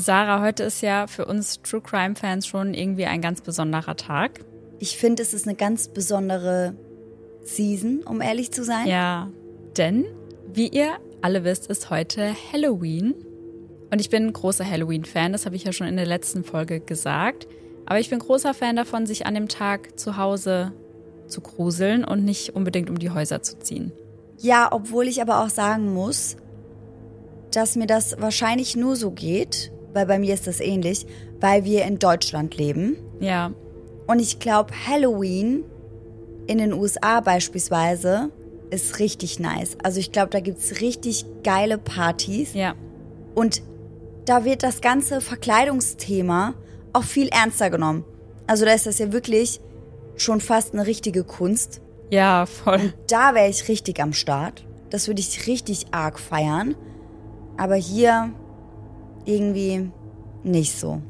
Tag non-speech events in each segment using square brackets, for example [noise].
Sarah, heute ist ja für uns True Crime Fans schon irgendwie ein ganz besonderer Tag. Ich finde, es ist eine ganz besondere Season, um ehrlich zu sein. Ja, denn wie ihr alle wisst, ist heute Halloween. Und ich bin ein großer Halloween-Fan, das habe ich ja schon in der letzten Folge gesagt. Aber ich bin großer Fan davon, sich an dem Tag zu Hause zu gruseln und nicht unbedingt um die Häuser zu ziehen. Ja, obwohl ich aber auch sagen muss, dass mir das wahrscheinlich nur so geht, weil bei mir ist das ähnlich, weil wir in Deutschland leben. Ja. Und ich glaube, Halloween in den USA beispielsweise ist richtig nice. Also ich glaube, da gibt es richtig geile Partys. Ja. Und da wird das ganze Verkleidungsthema auch viel ernster genommen. Also da ist das ja wirklich schon fast eine richtige Kunst. Ja, voll. Und da wäre ich richtig am Start. Das würde ich richtig arg feiern. Aber hier irgendwie nicht so.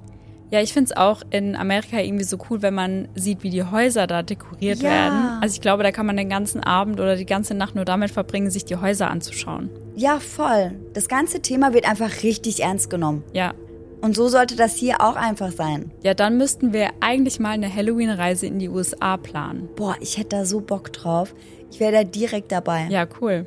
Ja, ich finde es auch in Amerika irgendwie so cool, wenn man sieht, wie die Häuser da dekoriert Ja. werden. Also ich glaube, da kann man den ganzen Abend oder die ganze Nacht nur damit verbringen, sich die Häuser anzuschauen. Ja, voll. Das ganze Thema wird einfach richtig ernst genommen. Ja. Und so sollte das hier auch einfach sein. Ja, dann müssten wir eigentlich mal eine Halloween-Reise in die USA planen. Boah, ich hätte da so Bock drauf. Ich wäre da direkt dabei. Ja, cool.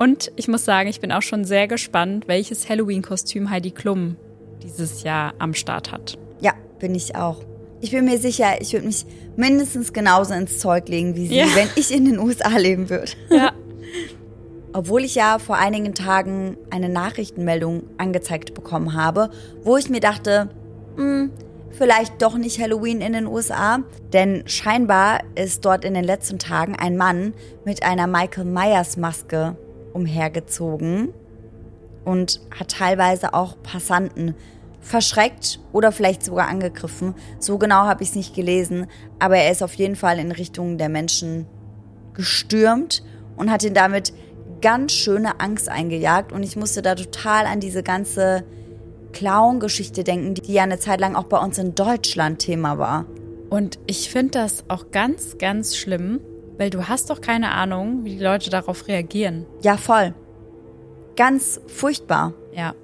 Und ich muss sagen, ich bin auch schon sehr gespannt, welches Halloween-Kostüm Heidi Klum dieses Jahr am Start hat. Ja, bin ich auch. Ich bin mir sicher, ich würde mich mindestens genauso ins Zeug legen wie sie, Ja. wenn ich in den USA leben würde. [laughs] Ja. [laughs] Obwohl ich ja vor einigen Tagen eine Nachrichtenmeldung angezeigt bekommen habe, wo ich mir dachte, hm, vielleicht doch nicht Halloween in den USA. Denn scheinbar ist dort in den letzten Tagen ein Mann mit einer Michael Myers Maske umhergezogen und hat teilweise auch Passanten verschreckt oder vielleicht sogar angegriffen. So genau habe ich es nicht gelesen, aber er ist auf jeden Fall in Richtung der Menschen gestürmt und hat ihnen damit ganz schöne Angst eingejagt. Und ich musste da total an diese ganze Clown-Geschichte denken, die ja eine Zeit lang auch bei uns in Deutschland Thema war. Und ich finde das auch ganz, ganz schlimm, weil du hast doch keine Ahnung, wie die Leute darauf reagieren. Ja, voll. Ganz furchtbar. Ja.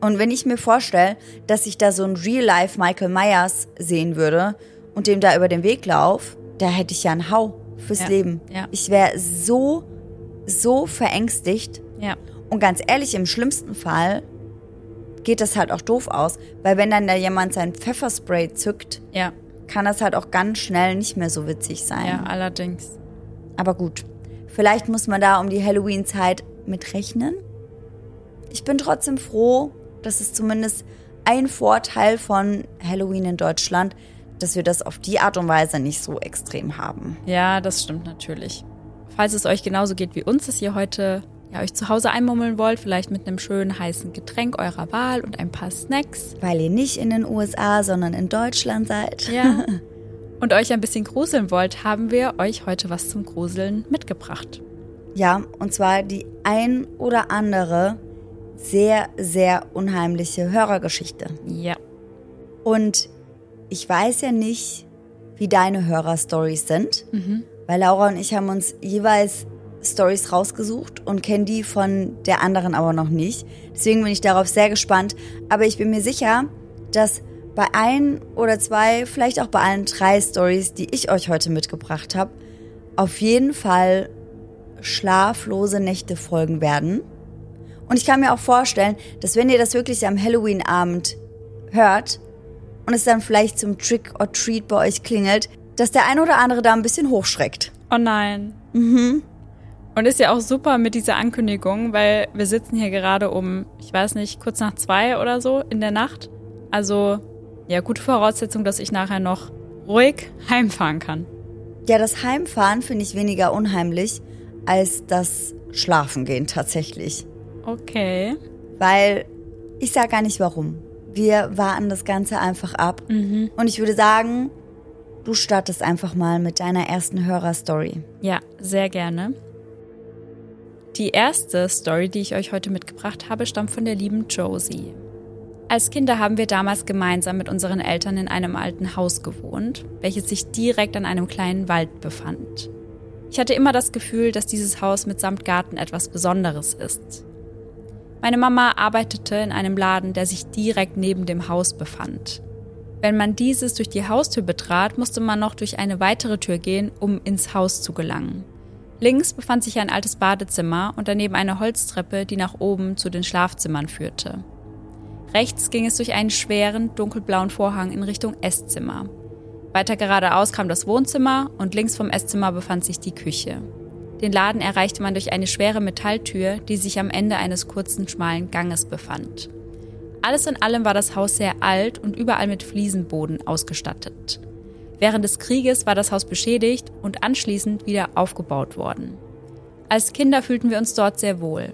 Und wenn ich mir vorstelle, dass ich da so ein Real-Life Michael Myers sehen würde und dem da über den Weg lauf, da hätte ich ja einen Hau fürs Ja, Leben. ja. Ich wäre so, so verängstigt. Ja. Und ganz ehrlich, im schlimmsten Fall geht das halt auch doof aus, weil wenn dann da jemand sein Pfefferspray zückt, Ja. kann das halt auch ganz schnell nicht mehr so witzig sein. Ja, allerdings. Aber gut, vielleicht muss man da um die Halloween-Zeit mit rechnen. Ich bin trotzdem froh, dass es zumindest ein Vorteil von Halloween in Deutschland, dass wir das auf die Art und Weise nicht so extrem haben. Ja, das stimmt natürlich. Falls es euch genauso geht wie uns, dass ihr heute ja, euch zu Hause einmummeln wollt, vielleicht mit einem schönen heißen Getränk eurer Wahl und ein paar Snacks. Weil ihr nicht in den USA, sondern in Deutschland seid. Ja. [laughs] und euch ein bisschen gruseln wollt, haben wir euch heute was zum Gruseln mitgebracht. Ja, und zwar die ein oder andere sehr, sehr unheimliche Hörergeschichte. Ja. Und ich weiß ja nicht, wie deine Hörerstories sind, weil Laura und ich haben uns jeweils Stories rausgesucht und kennen die von der anderen aber noch nicht. Deswegen bin ich darauf sehr gespannt. Aber ich bin mir sicher, dass bei ein oder zwei, vielleicht auch bei allen drei Stories, die ich euch heute mitgebracht habe, auf jeden Fall schlaflose Nächte folgen werden. Und ich kann mir auch vorstellen, dass wenn ihr das wirklich am Halloween-Abend hört und es dann vielleicht zum Trick or Treat bei euch klingelt, dass der ein oder andere da ein bisschen hochschreckt. Oh nein. Mhm. Und ist ja auch super mit dieser Ankündigung, weil wir sitzen hier gerade um, ich weiß nicht, kurz nach zwei oder so in der Nacht. Also, ja, gute Voraussetzung, dass ich nachher noch ruhig [laughs] heimfahren kann. Ja, das Heimfahren finde ich weniger unheimlich als das Schlafengehen tatsächlich. Okay. Weil ich sag gar nicht warum. Wir warten das Ganze einfach ab. Und ich würde sagen, du startest einfach mal mit deiner ersten Hörerstory. Ja, sehr gerne. Die erste Story, die ich euch heute mitgebracht habe, stammt von der lieben Josie. Als Kinder haben wir damals gemeinsam mit unseren Eltern in einem alten Haus gewohnt, welches sich direkt an einem kleinen Wald befand. Ich hatte immer das Gefühl, dass dieses Haus mitsamt Garten etwas Besonderes ist. Meine Mama arbeitete in einem Laden, der sich direkt neben dem Haus befand. Wenn man dieses durch die Haustür betrat, musste man noch durch eine weitere Tür gehen, um ins Haus zu gelangen. Links befand sich ein altes Badezimmer und daneben eine Holztreppe, die nach oben zu den Schlafzimmern führte. Rechts ging es durch einen schweren, dunkelblauen Vorhang in Richtung Esszimmer. Weiter geradeaus kam das Wohnzimmer und links vom Esszimmer befand sich die Küche. Den Laden erreichte man durch eine schwere Metalltür, die sich am Ende eines kurzen, schmalen Ganges befand. Alles in allem war das Haus sehr alt und überall mit Fliesenboden ausgestattet. Während des Krieges war das Haus beschädigt und anschließend wieder aufgebaut worden. Als Kinder fühlten wir uns dort sehr wohl.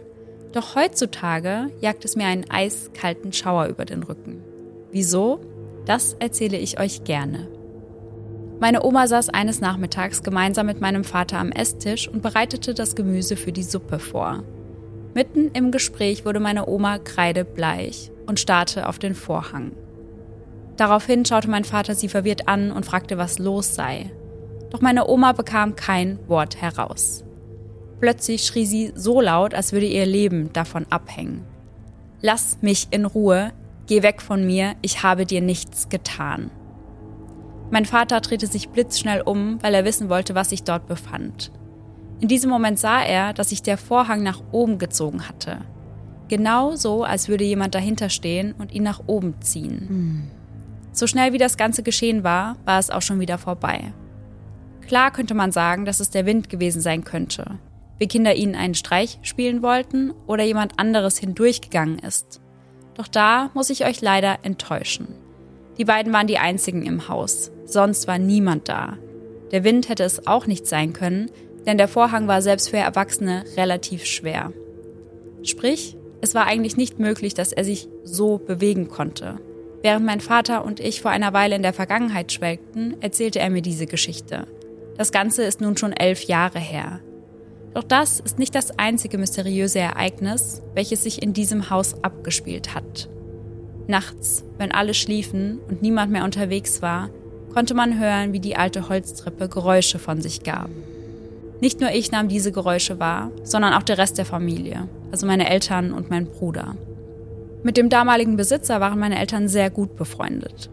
Doch heutzutage jagt es mir einen eiskalten Schauer über den Rücken. Wieso? Das erzähle ich euch gerne. Meine Oma saß eines Nachmittags gemeinsam mit meinem Vater am Esstisch und bereitete das Gemüse für die Suppe vor. Mitten im Gespräch wurde meine Oma kreidebleich und starrte auf den Vorhang. Daraufhin schaute mein Vater sie verwirrt an und fragte, was los sei. Doch meine Oma bekam kein Wort heraus. Plötzlich schrie sie so laut, als würde ihr Leben davon abhängen. Lass mich in Ruhe, geh weg von mir, ich habe dir nichts getan. Mein Vater drehte sich blitzschnell um, weil er wissen wollte, was sich dort befand. In diesem Moment sah er, dass sich der Vorhang nach oben gezogen hatte. Genau so, als würde jemand dahinter stehen und ihn nach oben ziehen. Mhm. So schnell wie das Ganze geschehen war, war es auch schon wieder vorbei. Klar könnte man sagen, dass es der Wind gewesen sein könnte. Wir Kinder ihnen einen Streich spielen wollten oder jemand anderes hindurchgegangen ist. Doch da muss ich euch leider enttäuschen. Die beiden waren die einzigen im Haus, sonst war niemand da. Der Wind hätte es auch nicht sein können, denn der Vorhang war selbst für Erwachsene relativ schwer. Sprich, es war eigentlich nicht möglich, dass er sich so bewegen konnte. Während mein Vater und ich vor einer Weile in der Vergangenheit schwelgten, erzählte er mir diese Geschichte. Das Ganze ist nun schon elf Jahre her. Doch das ist nicht das einzige mysteriöse Ereignis, welches sich in diesem Haus abgespielt hat. Nachts, wenn alle schliefen und niemand mehr unterwegs war, konnte man hören, wie die alte Holztreppe Geräusche von sich gab. Nicht nur ich nahm diese Geräusche wahr, sondern auch der Rest der Familie, also meine Eltern und mein Bruder. Mit dem damaligen Besitzer waren meine Eltern sehr gut befreundet.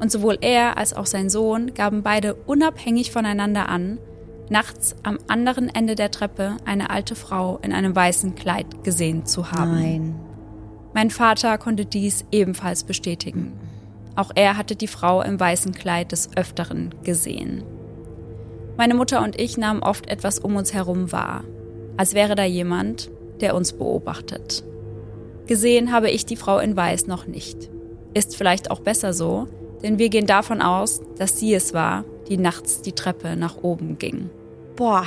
Und sowohl er als auch sein Sohn gaben beide unabhängig voneinander an, nachts am anderen Ende der Treppe eine alte Frau in einem weißen Kleid gesehen zu haben. Nein. Mein Vater konnte dies ebenfalls bestätigen. Auch er hatte die Frau im weißen Kleid des Öfteren gesehen. Meine Mutter und ich nahmen oft etwas um uns herum wahr, als wäre da jemand, der uns beobachtet. Gesehen habe ich die Frau in Weiß noch nicht. Ist vielleicht auch besser so, denn wir gehen davon aus, dass sie es war, die nachts die Treppe nach oben ging. Boah,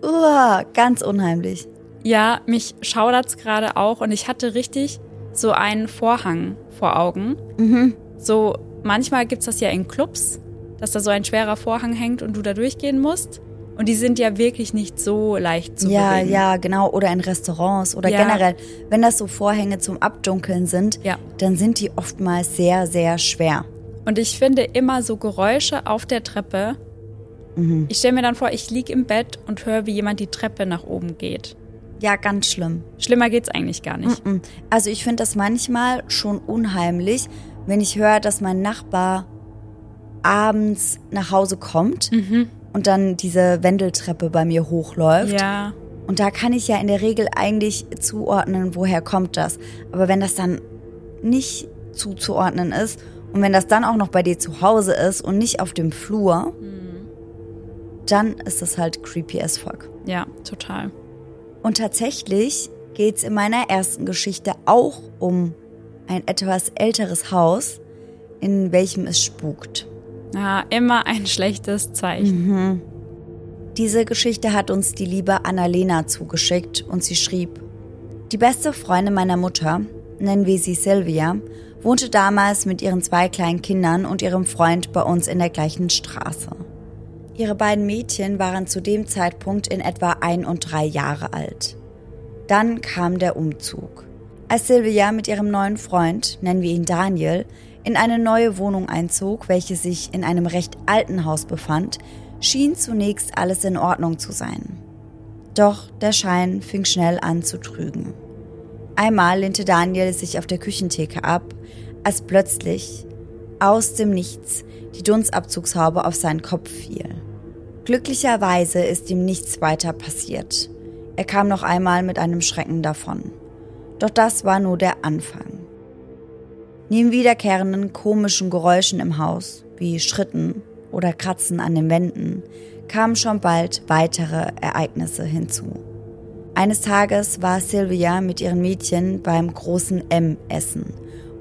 Uah, ganz unheimlich. Ja, mich schaudert's gerade auch und ich hatte richtig so einen Vorhang vor Augen. Mhm. So, manchmal gibt's das ja in Clubs, dass da so ein schwerer Vorhang hängt und du da durchgehen musst. Und die sind ja wirklich nicht so leicht zu ja, bewegen. Ja, ja, genau. Oder in Restaurants oder ja. generell. Wenn das so Vorhänge zum Abdunkeln sind, ja. dann sind die oftmals sehr, sehr schwer. Und ich finde immer so Geräusche auf der Treppe. Mhm. Ich stelle mir dann vor, ich liege im Bett und höre, wie jemand die Treppe nach oben geht. Ja, ganz schlimm. Schlimmer geht's eigentlich gar nicht. Mhm. Also ich finde das manchmal schon unheimlich, wenn ich höre, dass mein Nachbar abends nach Hause kommt. Mhm und dann diese Wendeltreppe bei mir hochläuft. Ja. Und da kann ich ja in der Regel eigentlich zuordnen, woher kommt das. Aber wenn das dann nicht zuzuordnen ist und wenn das dann auch noch bei dir zu Hause ist und nicht auf dem Flur, mhm. Dann ist das halt creepy as fuck. Ja, total. Und tatsächlich geht es in meiner ersten Geschichte auch um ein etwas älteres Haus, in welchem es spukt. Ja, immer ein schlechtes Zeichen. Mhm. Diese Geschichte hat uns die liebe Annalena zugeschickt und sie schrieb, die beste Freundin meiner Mutter, nennen wir sie Sylvia, wohnte damals mit ihren zwei kleinen Kindern und ihrem Freund bei uns in der gleichen Straße. Ihre beiden Mädchen waren zu dem Zeitpunkt in etwa ein und drei Jahre alt. Dann kam der Umzug. Als Sylvia mit ihrem neuen Freund, nennen wir ihn Daniel, in eine neue Wohnung einzog, welche sich in einem recht alten Haus befand, schien zunächst alles in Ordnung zu sein. Doch der Schein fing schnell an zu trügen. Einmal lehnte Daniel sich auf der Küchentheke ab, als plötzlich aus dem Nichts die Dunstabzugshaube auf seinen Kopf fiel. Glücklicherweise ist ihm nichts weiter passiert. Er kam noch einmal mit einem Schrecken davon. Doch das war nur der Anfang. Neben wiederkehrenden komischen Geräuschen im Haus, wie Schritten oder Kratzen an den Wänden, kamen schon bald weitere Ereignisse hinzu. Eines Tages war Sylvia mit ihren Mädchen beim großen M essen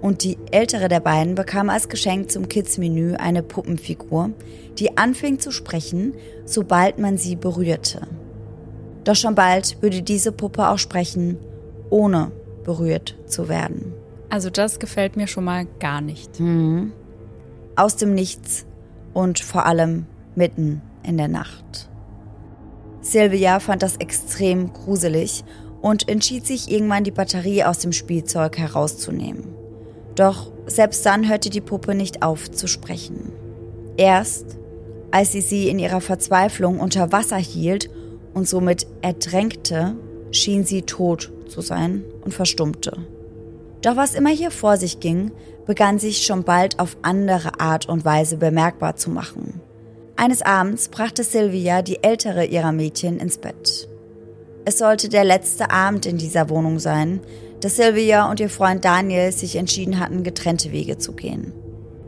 und die ältere der beiden bekam als Geschenk zum Kids-Menü eine Puppenfigur, die anfing zu sprechen, sobald man sie berührte. Doch schon bald würde diese Puppe auch sprechen, ohne berührt zu werden. Also das gefällt mir schon mal gar nicht. Mhm. Aus dem Nichts und vor allem mitten in der Nacht. Sylvia fand das extrem gruselig und entschied sich irgendwann die Batterie aus dem Spielzeug herauszunehmen. Doch selbst dann hörte die Puppe nicht auf zu sprechen. Erst als sie sie in ihrer Verzweiflung unter Wasser hielt und somit ertränkte, schien sie tot zu sein und verstummte. Doch was immer hier vor sich ging, begann sich schon bald auf andere Art und Weise bemerkbar zu machen. Eines Abends brachte Sylvia die ältere ihrer Mädchen ins Bett. Es sollte der letzte Abend in dieser Wohnung sein, dass Sylvia und ihr Freund Daniel sich entschieden hatten, getrennte Wege zu gehen.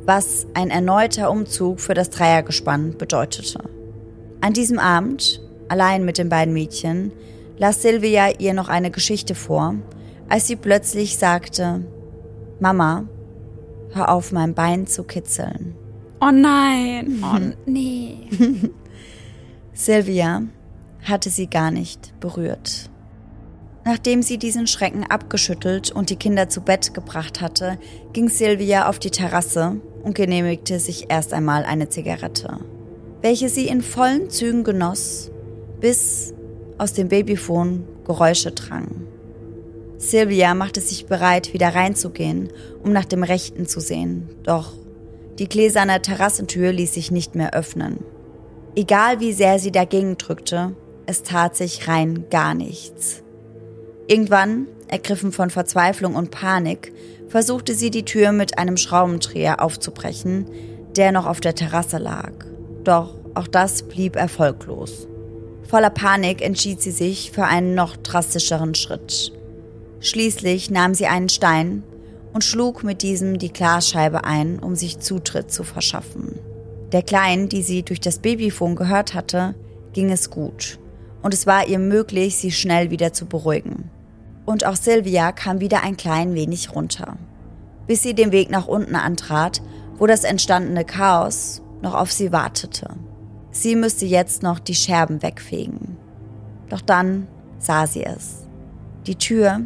Was ein erneuter Umzug für das Dreiergespann bedeutete. An diesem Abend, allein mit den beiden Mädchen, las Sylvia ihr noch eine Geschichte vor, als sie plötzlich sagte, Mama, hör auf, mein Bein zu kitzeln. Oh nein, oh [laughs] nee. Sylvia hatte sie gar nicht berührt. Nachdem sie diesen Schrecken abgeschüttelt und die Kinder zu Bett gebracht hatte, ging Sylvia auf die Terrasse und genehmigte sich erst einmal eine Zigarette, welche sie in vollen Zügen genoss, bis aus dem Babyphone Geräusche drangen. Sylvia machte sich bereit, wieder reinzugehen, um nach dem Rechten zu sehen, doch die gläserne Terrassentür ließ sich nicht mehr öffnen. Egal wie sehr sie dagegen drückte, es tat sich rein gar nichts. Irgendwann, ergriffen von Verzweiflung und Panik, versuchte sie die Tür mit einem Schraubendreher aufzubrechen, der noch auf der Terrasse lag. Doch auch das blieb erfolglos. Voller Panik entschied sie sich für einen noch drastischeren Schritt. Schließlich nahm sie einen Stein und schlug mit diesem die Glasscheibe ein, um sich Zutritt zu verschaffen. Der Kleinen, die sie durch das Babyfon gehört hatte, ging es gut und es war ihr möglich, sie schnell wieder zu beruhigen. Und auch Sylvia kam wieder ein klein wenig runter, bis sie den Weg nach unten antrat, wo das entstandene Chaos noch auf sie wartete. Sie müsste jetzt noch die Scherben wegfegen. Doch dann sah sie es. Die Tür,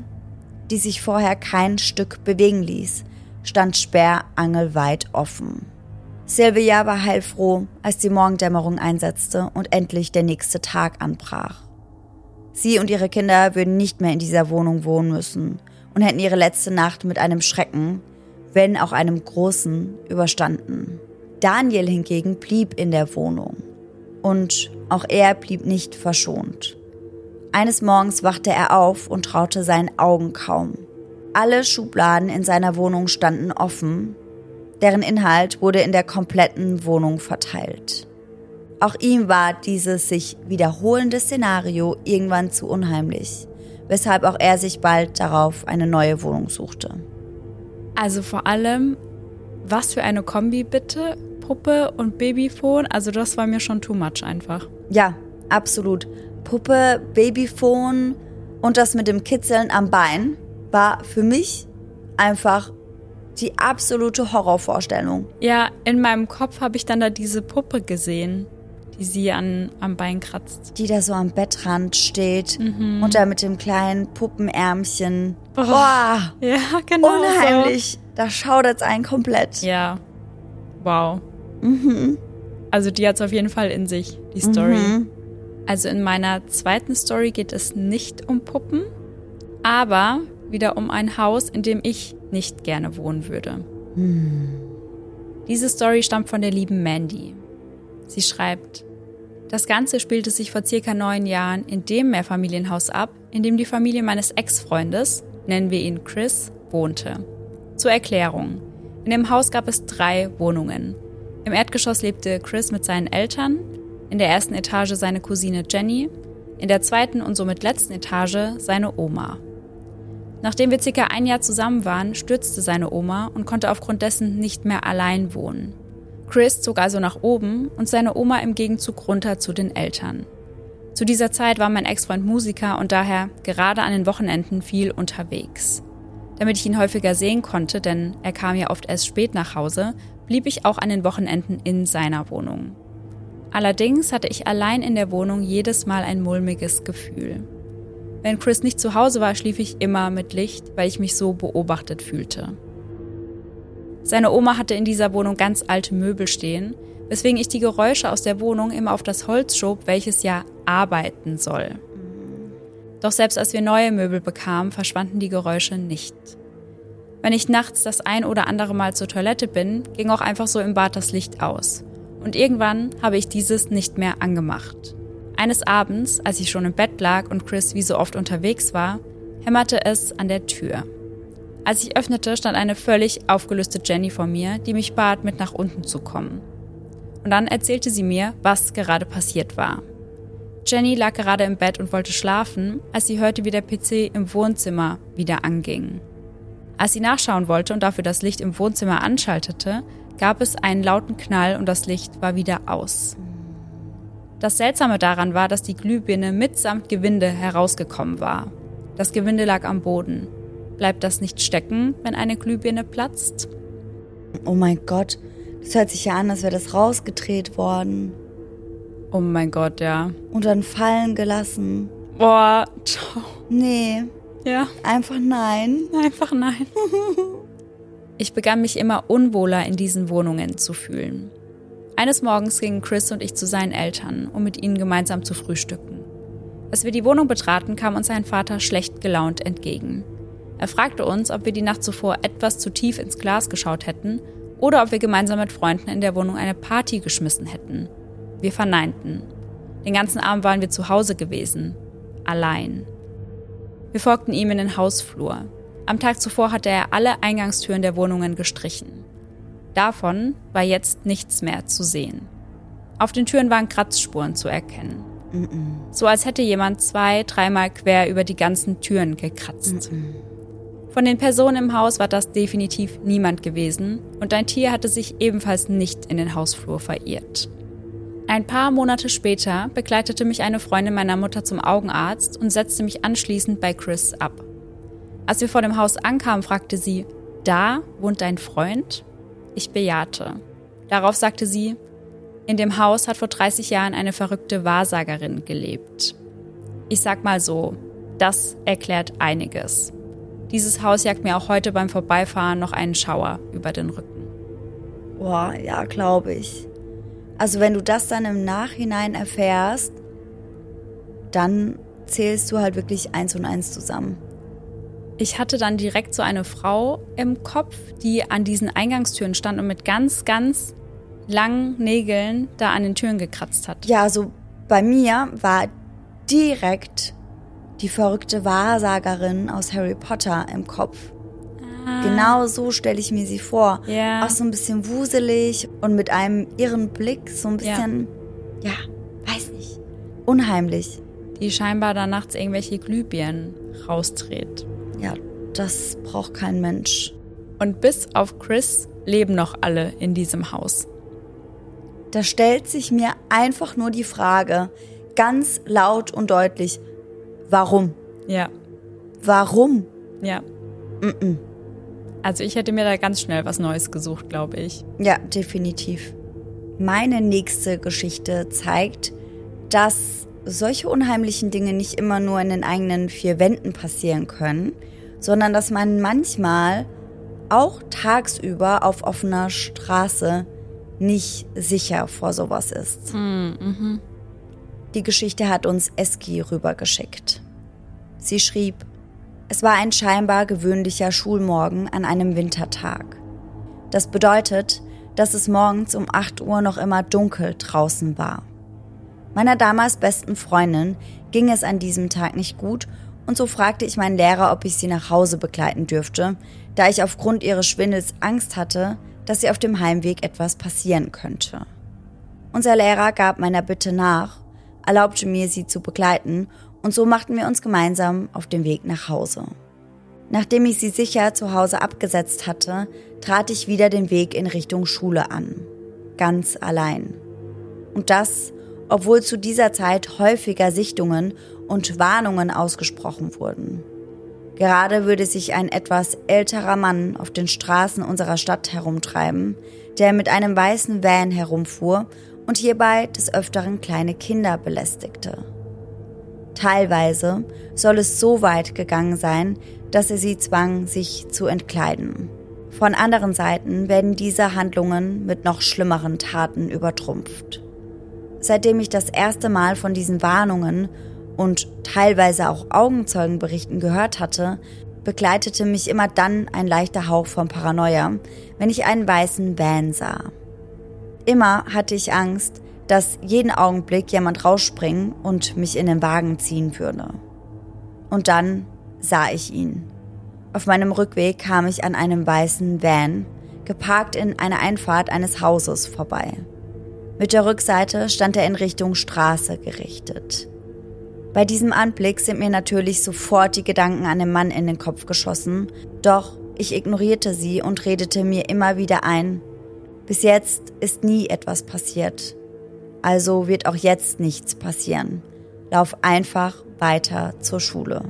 die sich vorher kein Stück bewegen ließ, stand sperrangelweit offen. Sylvia war heilfroh, als die Morgendämmerung einsetzte und endlich der nächste Tag anbrach. Sie und ihre Kinder würden nicht mehr in dieser Wohnung wohnen müssen und hätten ihre letzte Nacht mit einem Schrecken, wenn auch einem großen, überstanden. Daniel hingegen blieb in der Wohnung. Und auch er blieb nicht verschont. Eines Morgens wachte er auf und traute seinen Augen kaum. Alle Schubladen in seiner Wohnung standen offen, deren Inhalt wurde in der kompletten Wohnung verteilt. Auch ihm war dieses sich wiederholende Szenario irgendwann zu unheimlich, weshalb auch er sich bald darauf eine neue Wohnung suchte. Also vor allem, was für eine Kombi bitte? Puppe und Babyphone, also das war mir schon too much einfach. Ja, absolut. Puppe, Babyphone und das mit dem Kitzeln am Bein war für mich einfach die absolute Horrorvorstellung. Ja, in meinem Kopf habe ich dann da diese Puppe gesehen, die sie an, am Bein kratzt. Die da so am Bettrand steht mhm. und da mit dem kleinen Puppenärmchen. Oh. Boah, ja, genau. Unheimlich. So. Da schaudert es einen komplett. Ja. Wow. Mhm. Also die hat es auf jeden Fall in sich, die Story. Mhm. Also in meiner zweiten Story geht es nicht um Puppen, aber wieder um ein Haus, in dem ich nicht gerne wohnen würde. Hm. Diese Story stammt von der lieben Mandy. Sie schreibt, das Ganze spielte sich vor circa neun Jahren in dem Mehrfamilienhaus ab, in dem die Familie meines Ex-Freundes, nennen wir ihn Chris, wohnte. Zur Erklärung. In dem Haus gab es drei Wohnungen. Im Erdgeschoss lebte Chris mit seinen Eltern, in der ersten Etage seine Cousine Jenny, in der zweiten und somit letzten Etage seine Oma. Nachdem wir circa ein Jahr zusammen waren, stürzte seine Oma und konnte aufgrund dessen nicht mehr allein wohnen. Chris zog also nach oben und seine Oma im Gegenzug runter zu den Eltern. Zu dieser Zeit war mein Ex-Freund Musiker und daher gerade an den Wochenenden viel unterwegs. Damit ich ihn häufiger sehen konnte, denn er kam ja oft erst spät nach Hause, blieb ich auch an den Wochenenden in seiner Wohnung. Allerdings hatte ich allein in der Wohnung jedes Mal ein mulmiges Gefühl. Wenn Chris nicht zu Hause war, schlief ich immer mit Licht, weil ich mich so beobachtet fühlte. Seine Oma hatte in dieser Wohnung ganz alte Möbel stehen, weswegen ich die Geräusche aus der Wohnung immer auf das Holz schob, welches ja arbeiten soll. Doch selbst als wir neue Möbel bekamen, verschwanden die Geräusche nicht. Wenn ich nachts das ein oder andere Mal zur Toilette bin, ging auch einfach so im Bad das Licht aus. Und irgendwann habe ich dieses nicht mehr angemacht. Eines Abends, als ich schon im Bett lag und Chris wie so oft unterwegs war, hämmerte es an der Tür. Als ich öffnete, stand eine völlig aufgelöste Jenny vor mir, die mich bat, mit nach unten zu kommen. Und dann erzählte sie mir, was gerade passiert war. Jenny lag gerade im Bett und wollte schlafen, als sie hörte, wie der PC im Wohnzimmer wieder anging. Als sie nachschauen wollte und dafür das Licht im Wohnzimmer anschaltete, gab es einen lauten Knall und das Licht war wieder aus. Das Seltsame daran war, dass die Glühbirne mitsamt Gewinde herausgekommen war. Das Gewinde lag am Boden. Bleibt das nicht stecken, wenn eine Glühbirne platzt? Oh mein Gott, das hört sich ja an, als wäre das rausgedreht worden. Oh mein Gott, ja. Und dann fallen gelassen. Boah, ciao. Nee. Ja. Einfach nein. Einfach nein. [laughs] ich begann mich immer unwohler in diesen Wohnungen zu fühlen. Eines Morgens gingen Chris und ich zu seinen Eltern, um mit ihnen gemeinsam zu frühstücken. Als wir die Wohnung betraten, kam uns sein Vater schlecht gelaunt entgegen. Er fragte uns, ob wir die Nacht zuvor etwas zu tief ins Glas geschaut hätten oder ob wir gemeinsam mit Freunden in der Wohnung eine Party geschmissen hätten. Wir verneinten. Den ganzen Abend waren wir zu Hause gewesen. Allein. Wir folgten ihm in den Hausflur. Am Tag zuvor hatte er alle Eingangstüren der Wohnungen gestrichen. Davon war jetzt nichts mehr zu sehen. Auf den Türen waren Kratzspuren zu erkennen. Mm -mm. So als hätte jemand zwei, dreimal quer über die ganzen Türen gekratzt. Mm Von den Personen im Haus war das definitiv niemand gewesen und ein Tier hatte sich ebenfalls nicht in den Hausflur verirrt. Ein paar Monate später begleitete mich eine Freundin meiner Mutter zum Augenarzt und setzte mich anschließend bei Chris ab. Als wir vor dem Haus ankamen, fragte sie, da wohnt dein Freund? Ich bejahte. Darauf sagte sie, in dem Haus hat vor 30 Jahren eine verrückte Wahrsagerin gelebt. Ich sag mal so, das erklärt einiges. Dieses Haus jagt mir auch heute beim Vorbeifahren noch einen Schauer über den Rücken. Boah, ja, glaube ich. Also wenn du das dann im Nachhinein erfährst, dann zählst du halt wirklich eins und eins zusammen. Ich hatte dann direkt so eine Frau im Kopf, die an diesen Eingangstüren stand und mit ganz, ganz langen Nägeln da an den Türen gekratzt hat. Ja, also bei mir war direkt die verrückte Wahrsagerin aus Harry Potter im Kopf. Ah. Genau so stelle ich mir sie vor. Ja. Auch so ein bisschen wuselig und mit einem irren Blick, so ein bisschen, ja, ja weiß nicht, unheimlich. Die scheinbar da nachts irgendwelche Glühbirnen rausdreht. Ja, das braucht kein Mensch. Und bis auf Chris leben noch alle in diesem Haus. Da stellt sich mir einfach nur die Frage, ganz laut und deutlich, warum? Ja. Warum? Ja. Mm -mm. Also ich hätte mir da ganz schnell was Neues gesucht, glaube ich. Ja, definitiv. Meine nächste Geschichte zeigt, dass solche unheimlichen Dinge nicht immer nur in den eigenen vier Wänden passieren können, sondern dass man manchmal auch tagsüber auf offener Straße nicht sicher vor sowas ist. Hm, mhm. Die Geschichte hat uns Eski rübergeschickt. Sie schrieb, es war ein scheinbar gewöhnlicher Schulmorgen an einem Wintertag. Das bedeutet, dass es morgens um 8 Uhr noch immer dunkel draußen war. Meiner damals besten Freundin ging es an diesem Tag nicht gut und so fragte ich meinen Lehrer, ob ich sie nach Hause begleiten dürfte, da ich aufgrund ihres Schwindels Angst hatte, dass sie auf dem Heimweg etwas passieren könnte. Unser Lehrer gab meiner Bitte nach, erlaubte mir, sie zu begleiten und so machten wir uns gemeinsam auf den Weg nach Hause. Nachdem ich sie sicher zu Hause abgesetzt hatte, trat ich wieder den Weg in Richtung Schule an. Ganz allein. Und das, obwohl zu dieser Zeit häufiger Sichtungen und Warnungen ausgesprochen wurden. Gerade würde sich ein etwas älterer Mann auf den Straßen unserer Stadt herumtreiben, der mit einem weißen Van herumfuhr und hierbei des Öfteren kleine Kinder belästigte. Teilweise soll es so weit gegangen sein, dass er sie zwang, sich zu entkleiden. Von anderen Seiten werden diese Handlungen mit noch schlimmeren Taten übertrumpft. Seitdem ich das erste Mal von diesen Warnungen und teilweise auch Augenzeugenberichten gehört hatte, begleitete mich immer dann ein leichter Hauch von Paranoia, wenn ich einen weißen Van sah. Immer hatte ich Angst, dass jeden Augenblick jemand rausspringen und mich in den Wagen ziehen würde. Und dann sah ich ihn. Auf meinem Rückweg kam ich an einem weißen Van, geparkt in einer Einfahrt eines Hauses vorbei. Mit der Rückseite stand er in Richtung Straße gerichtet. Bei diesem Anblick sind mir natürlich sofort die Gedanken an den Mann in den Kopf geschossen, doch ich ignorierte sie und redete mir immer wieder ein, bis jetzt ist nie etwas passiert. Also wird auch jetzt nichts passieren. Lauf einfach weiter zur Schule.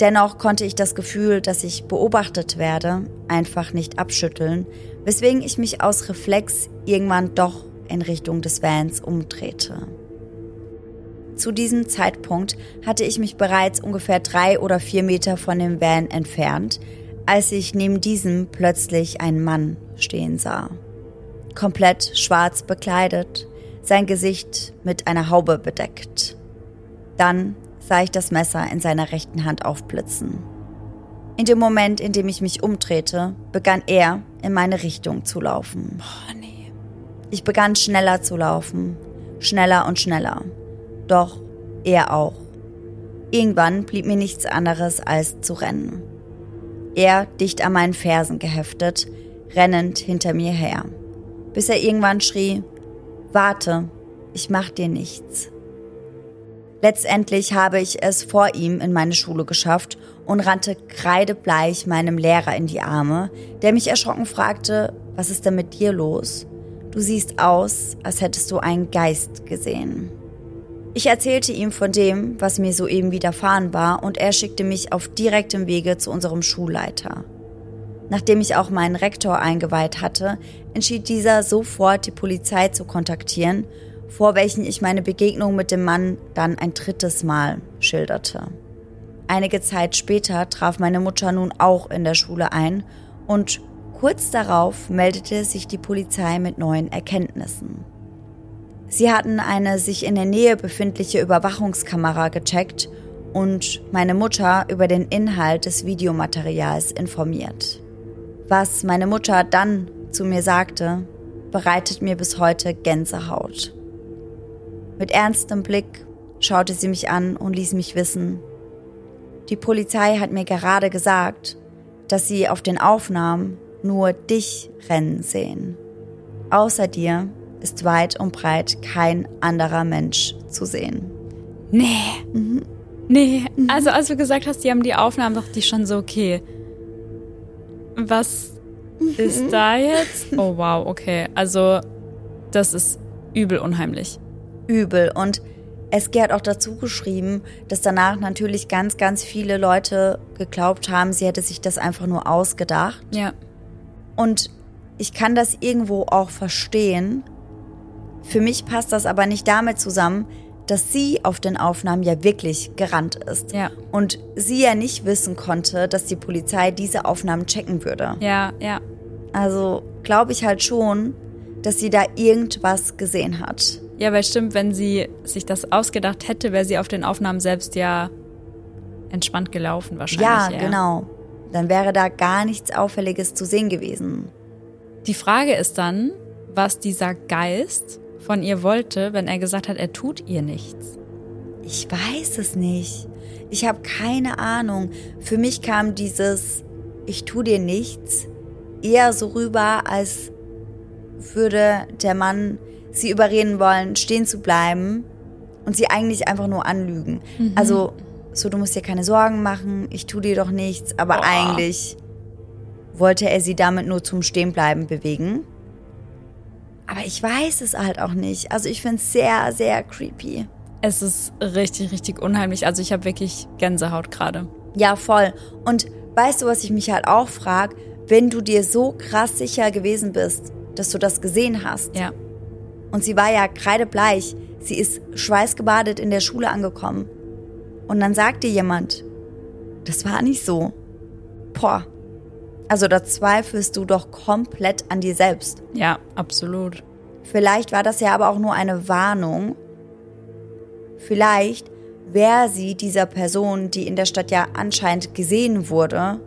Dennoch konnte ich das Gefühl, dass ich beobachtet werde, einfach nicht abschütteln, weswegen ich mich aus Reflex irgendwann doch in Richtung des Vans umdrehte. Zu diesem Zeitpunkt hatte ich mich bereits ungefähr drei oder vier Meter von dem Van entfernt, als ich neben diesem plötzlich einen Mann stehen sah komplett schwarz bekleidet, sein Gesicht mit einer Haube bedeckt. Dann sah ich das Messer in seiner rechten Hand aufblitzen. In dem Moment, in dem ich mich umdrehte, begann er in meine Richtung zu laufen. Oh, nee. Ich begann schneller zu laufen, schneller und schneller. Doch er auch. Irgendwann blieb mir nichts anderes als zu rennen. Er dicht an meinen Fersen geheftet, rennend hinter mir her bis er irgendwann schrie, Warte, ich mach dir nichts. Letztendlich habe ich es vor ihm in meine Schule geschafft und rannte kreidebleich meinem Lehrer in die Arme, der mich erschrocken fragte, was ist denn mit dir los? Du siehst aus, als hättest du einen Geist gesehen. Ich erzählte ihm von dem, was mir soeben widerfahren war, und er schickte mich auf direktem Wege zu unserem Schulleiter. Nachdem ich auch meinen Rektor eingeweiht hatte, entschied dieser sofort die Polizei zu kontaktieren, vor welchen ich meine Begegnung mit dem Mann dann ein drittes Mal schilderte. Einige Zeit später traf meine Mutter nun auch in der Schule ein und kurz darauf meldete sich die Polizei mit neuen Erkenntnissen. Sie hatten eine sich in der Nähe befindliche Überwachungskamera gecheckt und meine Mutter über den Inhalt des Videomaterials informiert. Was meine Mutter dann zu mir sagte, bereitet mir bis heute Gänsehaut. Mit ernstem Blick schaute sie mich an und ließ mich wissen, die Polizei hat mir gerade gesagt, dass sie auf den Aufnahmen nur dich rennen sehen. Außer dir ist weit und breit kein anderer Mensch zu sehen. Nee. Mhm. Nee. Also als du gesagt hast, die haben die Aufnahmen, dachte ich schon so, okay. Was ist da jetzt? Oh wow, okay. Also das ist übel unheimlich. Übel. Und es hat auch dazu geschrieben, dass danach natürlich ganz, ganz viele Leute geglaubt haben, sie hätte sich das einfach nur ausgedacht. Ja. Und ich kann das irgendwo auch verstehen. Für mich passt das aber nicht damit zusammen, dass sie auf den Aufnahmen ja wirklich gerannt ist. Ja. Und sie ja nicht wissen konnte, dass die Polizei diese Aufnahmen checken würde. Ja, ja. Also glaube ich halt schon, dass sie da irgendwas gesehen hat. Ja, weil stimmt, wenn sie sich das ausgedacht hätte, wäre sie auf den Aufnahmen selbst ja entspannt gelaufen wahrscheinlich. Ja, ja, genau. Dann wäre da gar nichts Auffälliges zu sehen gewesen. Die Frage ist dann, was dieser Geist von ihr wollte, wenn er gesagt hat, er tut ihr nichts. Ich weiß es nicht. Ich habe keine Ahnung. Für mich kam dieses Ich tu dir nichts eher so rüber, als würde der Mann sie überreden wollen, stehen zu bleiben und sie eigentlich einfach nur anlügen. Mhm. Also, so, du musst dir keine Sorgen machen, ich tu dir doch nichts, aber oh. eigentlich wollte er sie damit nur zum Stehenbleiben bewegen. Aber ich weiß es halt auch nicht. Also ich finde es sehr, sehr creepy. Es ist richtig, richtig unheimlich. Also ich habe wirklich Gänsehaut gerade. Ja, voll. Und weißt du, was ich mich halt auch frage? Wenn du dir so krass sicher gewesen bist, dass du das gesehen hast. Ja. Und sie war ja kreidebleich. Sie ist schweißgebadet in der Schule angekommen. Und dann sagt dir jemand, das war nicht so. Boah. Also da zweifelst du doch komplett an dir selbst. Ja, absolut. Vielleicht war das ja aber auch nur eine Warnung. Vielleicht wäre sie dieser Person, die in der Stadt ja anscheinend gesehen wurde,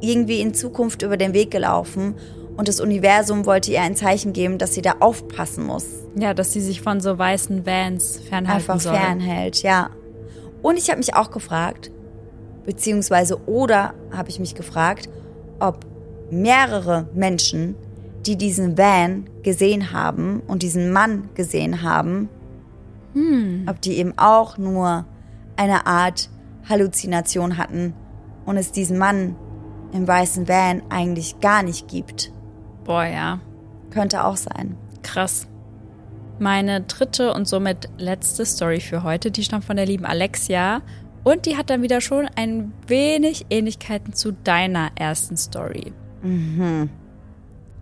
irgendwie in Zukunft über den Weg gelaufen und das Universum wollte ihr ein Zeichen geben, dass sie da aufpassen muss. Ja, dass sie sich von so weißen Vans fernhalten Einfach soll. fernhält, ja. Und ich habe mich auch gefragt, beziehungsweise oder habe ich mich gefragt, ob mehrere Menschen, die diesen Van gesehen haben und diesen Mann gesehen haben, hm. ob die eben auch nur eine Art Halluzination hatten und es diesen Mann im weißen Van eigentlich gar nicht gibt. Boah, ja. Könnte auch sein. Krass. Meine dritte und somit letzte Story für heute, die stammt von der lieben Alexia und die hat dann wieder schon ein wenig Ähnlichkeiten zu deiner ersten Story. Mhm.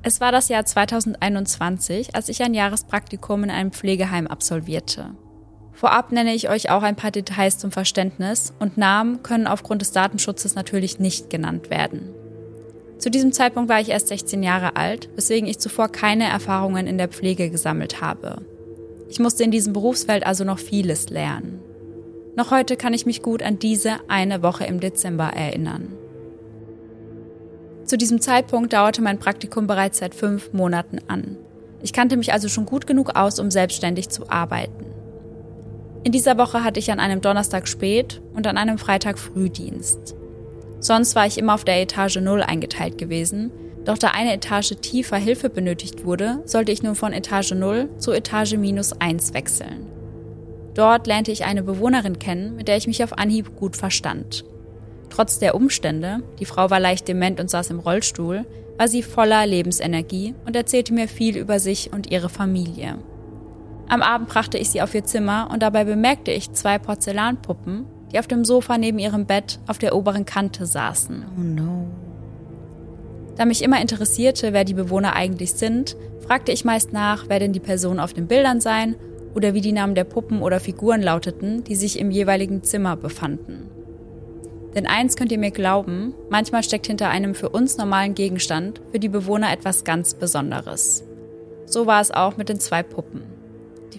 Es war das Jahr 2021, als ich ein Jahrespraktikum in einem Pflegeheim absolvierte. Vorab nenne ich euch auch ein paar Details zum Verständnis und Namen können aufgrund des Datenschutzes natürlich nicht genannt werden. Zu diesem Zeitpunkt war ich erst 16 Jahre alt, weswegen ich zuvor keine Erfahrungen in der Pflege gesammelt habe. Ich musste in diesem Berufsfeld also noch vieles lernen. Noch heute kann ich mich gut an diese eine Woche im Dezember erinnern. Zu diesem Zeitpunkt dauerte mein Praktikum bereits seit fünf Monaten an. Ich kannte mich also schon gut genug aus, um selbstständig zu arbeiten. In dieser Woche hatte ich an einem Donnerstag spät und an einem Freitag Frühdienst. Sonst war ich immer auf der Etage 0 eingeteilt gewesen, doch da eine Etage tiefer Hilfe benötigt wurde, sollte ich nun von Etage 0 zu Etage minus 1 wechseln. Dort lernte ich eine Bewohnerin kennen, mit der ich mich auf Anhieb gut verstand. Trotz der Umstände, die Frau war leicht dement und saß im Rollstuhl, war sie voller Lebensenergie und erzählte mir viel über sich und ihre Familie. Am Abend brachte ich sie auf ihr Zimmer und dabei bemerkte ich zwei Porzellanpuppen, die auf dem Sofa neben ihrem Bett auf der oberen Kante saßen. Oh no. Da mich immer interessierte, wer die Bewohner eigentlich sind, fragte ich meist nach, wer denn die Personen auf den Bildern seien oder wie die Namen der Puppen oder Figuren lauteten, die sich im jeweiligen Zimmer befanden. Denn eins könnt ihr mir glauben, manchmal steckt hinter einem für uns normalen Gegenstand für die Bewohner etwas ganz Besonderes. So war es auch mit den zwei Puppen.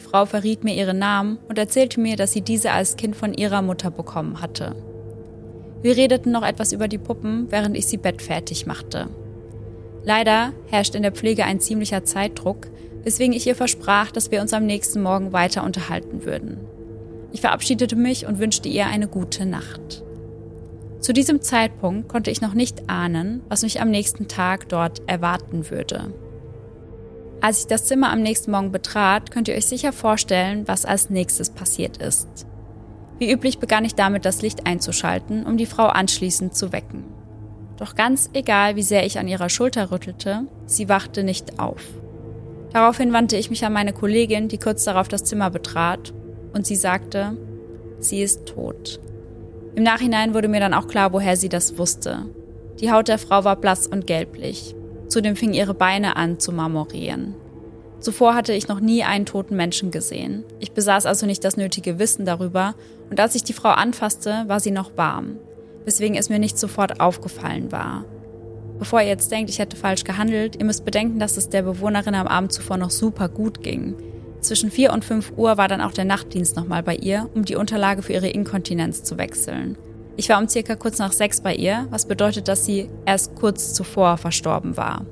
Frau verriet mir ihren Namen und erzählte mir, dass sie diese als Kind von ihrer Mutter bekommen hatte. Wir redeten noch etwas über die Puppen, während ich sie bettfertig machte. Leider herrscht in der Pflege ein ziemlicher Zeitdruck, weswegen ich ihr versprach, dass wir uns am nächsten Morgen weiter unterhalten würden. Ich verabschiedete mich und wünschte ihr eine gute Nacht. Zu diesem Zeitpunkt konnte ich noch nicht ahnen, was mich am nächsten Tag dort erwarten würde. Als ich das Zimmer am nächsten Morgen betrat, könnt ihr euch sicher vorstellen, was als nächstes passiert ist. Wie üblich begann ich damit, das Licht einzuschalten, um die Frau anschließend zu wecken. Doch ganz egal, wie sehr ich an ihrer Schulter rüttelte, sie wachte nicht auf. Daraufhin wandte ich mich an meine Kollegin, die kurz darauf das Zimmer betrat, und sie sagte, sie ist tot. Im Nachhinein wurde mir dann auch klar, woher sie das wusste. Die Haut der Frau war blass und gelblich. Zudem fingen ihre Beine an zu marmorieren. Zuvor hatte ich noch nie einen toten Menschen gesehen. Ich besaß also nicht das nötige Wissen darüber, und als ich die Frau anfasste, war sie noch warm, weswegen es mir nicht sofort aufgefallen war. Bevor ihr jetzt denkt, ich hätte falsch gehandelt, ihr müsst bedenken, dass es der Bewohnerin am Abend zuvor noch super gut ging. Zwischen 4 und 5 Uhr war dann auch der Nachtdienst nochmal bei ihr, um die Unterlage für ihre Inkontinenz zu wechseln. Ich war um circa kurz nach sechs bei ihr, was bedeutet, dass sie erst kurz zuvor verstorben war.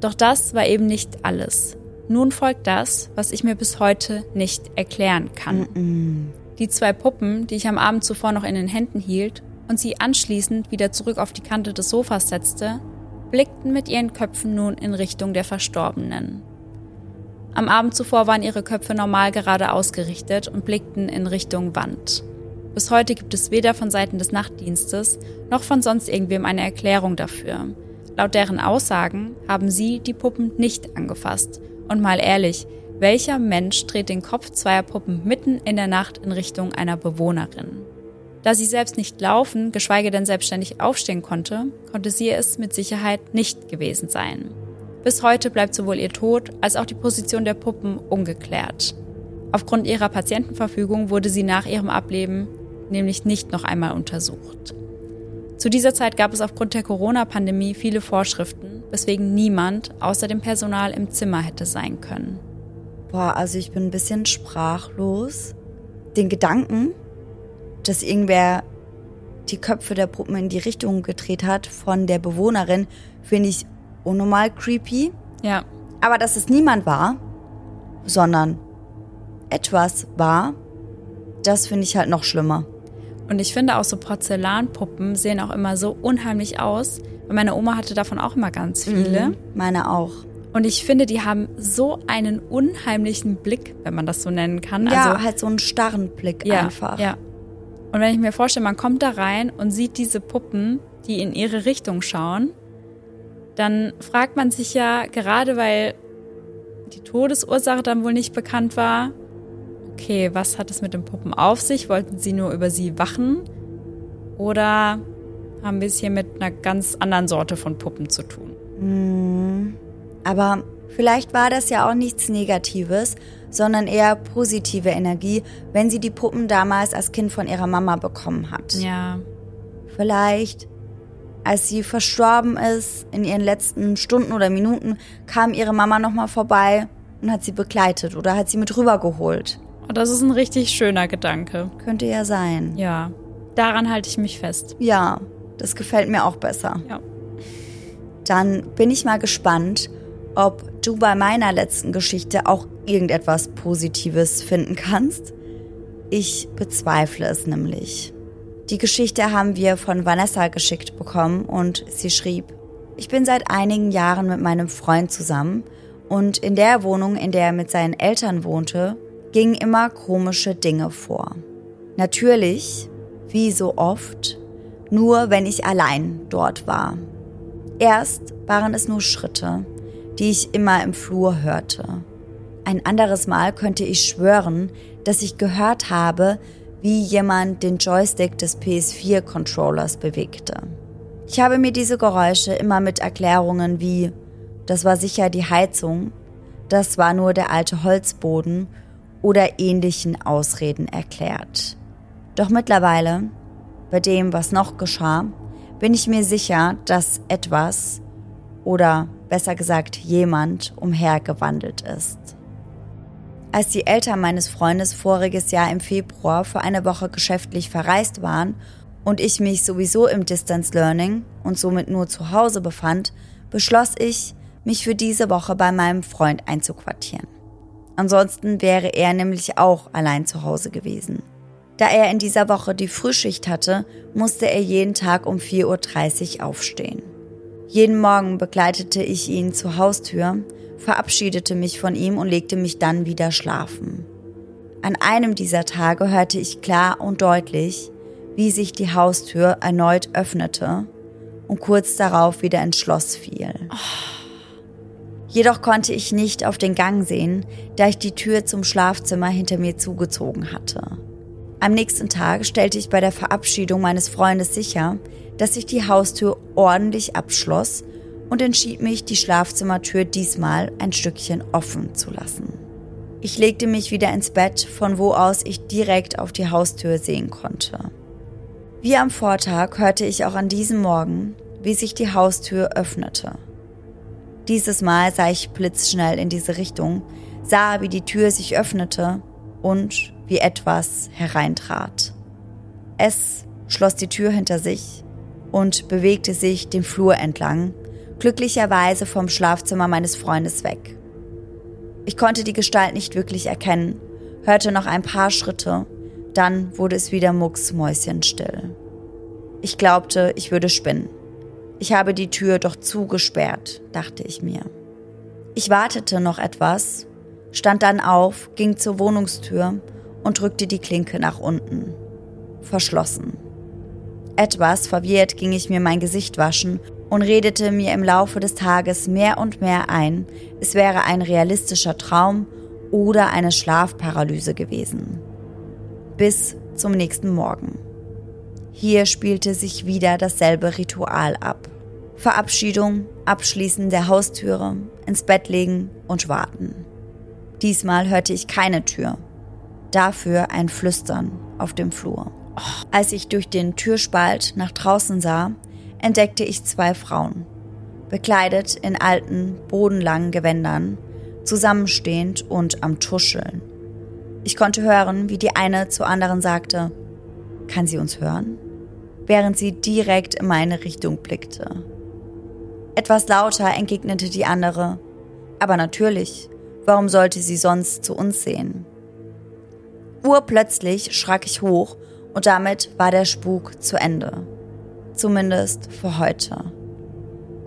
Doch das war eben nicht alles. Nun folgt das, was ich mir bis heute nicht erklären kann. Die zwei Puppen, die ich am Abend zuvor noch in den Händen hielt und sie anschließend wieder zurück auf die Kante des Sofas setzte, blickten mit ihren Köpfen nun in Richtung der Verstorbenen. Am Abend zuvor waren ihre Köpfe normal gerade ausgerichtet und blickten in Richtung Wand. Bis heute gibt es weder von Seiten des Nachtdienstes noch von sonst irgendwem eine Erklärung dafür. Laut deren Aussagen haben sie die Puppen nicht angefasst. Und mal ehrlich, welcher Mensch dreht den Kopf zweier Puppen mitten in der Nacht in Richtung einer Bewohnerin? Da sie selbst nicht laufen, geschweige denn selbstständig aufstehen konnte, konnte sie es mit Sicherheit nicht gewesen sein. Bis heute bleibt sowohl ihr Tod als auch die Position der Puppen ungeklärt. Aufgrund ihrer Patientenverfügung wurde sie nach ihrem Ableben nämlich nicht noch einmal untersucht. Zu dieser Zeit gab es aufgrund der Corona-Pandemie viele Vorschriften, weswegen niemand außer dem Personal im Zimmer hätte sein können. Boah, also ich bin ein bisschen sprachlos. Den Gedanken, dass irgendwer die Köpfe der Puppen in die Richtung gedreht hat von der Bewohnerin, finde ich unnormal creepy. Ja. Aber dass es niemand war, sondern etwas war, das finde ich halt noch schlimmer. Und ich finde auch so Porzellanpuppen sehen auch immer so unheimlich aus. Und meine Oma hatte davon auch immer ganz viele. Mhm, meine auch. Und ich finde, die haben so einen unheimlichen Blick, wenn man das so nennen kann. Ja, also, halt so einen starren Blick ja, einfach. Ja. Und wenn ich mir vorstelle, man kommt da rein und sieht diese Puppen, die in ihre Richtung schauen, dann fragt man sich ja, gerade weil die Todesursache dann wohl nicht bekannt war, okay, was hat es mit den Puppen auf sich? Wollten sie nur über sie wachen? Oder haben wir es hier mit einer ganz anderen Sorte von Puppen zu tun? Hm, aber vielleicht war das ja auch nichts Negatives, sondern eher positive Energie, wenn sie die Puppen damals als Kind von ihrer Mama bekommen hat. Ja. Vielleicht, als sie verstorben ist, in ihren letzten Stunden oder Minuten, kam ihre Mama nochmal vorbei und hat sie begleitet oder hat sie mit rübergeholt. Und das ist ein richtig schöner Gedanke. Könnte ja sein. Ja. Daran halte ich mich fest. Ja, das gefällt mir auch besser. Ja. Dann bin ich mal gespannt, ob du bei meiner letzten Geschichte auch irgendetwas Positives finden kannst. Ich bezweifle es nämlich. Die Geschichte haben wir von Vanessa geschickt bekommen und sie schrieb, ich bin seit einigen Jahren mit meinem Freund zusammen und in der Wohnung, in der er mit seinen Eltern wohnte, gingen immer komische Dinge vor. Natürlich, wie so oft, nur wenn ich allein dort war. Erst waren es nur Schritte, die ich immer im Flur hörte. Ein anderes Mal könnte ich schwören, dass ich gehört habe, wie jemand den Joystick des PS4-Controllers bewegte. Ich habe mir diese Geräusche immer mit Erklärungen wie, das war sicher die Heizung, das war nur der alte Holzboden oder ähnlichen Ausreden erklärt. Doch mittlerweile, bei dem, was noch geschah, bin ich mir sicher, dass etwas oder besser gesagt jemand umhergewandelt ist. Als die Eltern meines Freundes voriges Jahr im Februar für eine Woche geschäftlich verreist waren und ich mich sowieso im Distance Learning und somit nur zu Hause befand, beschloss ich, mich für diese Woche bei meinem Freund einzuquartieren. Ansonsten wäre er nämlich auch allein zu Hause gewesen. Da er in dieser Woche die Frühschicht hatte, musste er jeden Tag um 4.30 Uhr aufstehen. Jeden Morgen begleitete ich ihn zur Haustür, verabschiedete mich von ihm und legte mich dann wieder schlafen. An einem dieser Tage hörte ich klar und deutlich, wie sich die Haustür erneut öffnete und kurz darauf wieder ins Schloss fiel. Oh. Jedoch konnte ich nicht auf den Gang sehen, da ich die Tür zum Schlafzimmer hinter mir zugezogen hatte. Am nächsten Tag stellte ich bei der Verabschiedung meines Freundes sicher, dass ich die Haustür ordentlich abschloss und entschied mich, die Schlafzimmertür diesmal ein Stückchen offen zu lassen. Ich legte mich wieder ins Bett, von wo aus ich direkt auf die Haustür sehen konnte. Wie am Vortag hörte ich auch an diesem Morgen, wie sich die Haustür öffnete. Dieses Mal sah ich blitzschnell in diese Richtung, sah, wie die Tür sich öffnete und wie etwas hereintrat. Es schloss die Tür hinter sich und bewegte sich den Flur entlang, glücklicherweise vom Schlafzimmer meines Freundes weg. Ich konnte die Gestalt nicht wirklich erkennen, hörte noch ein paar Schritte, Dann wurde es wieder mucksmäuschenstill. Ich glaubte, ich würde spinnen. Ich habe die Tür doch zugesperrt, dachte ich mir. Ich wartete noch etwas, stand dann auf, ging zur Wohnungstür und drückte die Klinke nach unten. Verschlossen. Etwas verwirrt ging ich mir mein Gesicht waschen und redete mir im Laufe des Tages mehr und mehr ein, es wäre ein realistischer Traum oder eine Schlafparalyse gewesen. Bis zum nächsten Morgen. Hier spielte sich wieder dasselbe Ritual ab. Verabschiedung, Abschließen der Haustüre, ins Bett legen und warten. Diesmal hörte ich keine Tür. Dafür ein Flüstern auf dem Flur. Als ich durch den Türspalt nach draußen sah, entdeckte ich zwei Frauen, bekleidet in alten, bodenlangen Gewändern, zusammenstehend und am Tuscheln. Ich konnte hören, wie die eine zur anderen sagte, kann sie uns hören? Während sie direkt in meine Richtung blickte. Etwas lauter entgegnete die andere, aber natürlich, warum sollte sie sonst zu uns sehen? Urplötzlich schrak ich hoch und damit war der Spuk zu Ende. Zumindest für heute.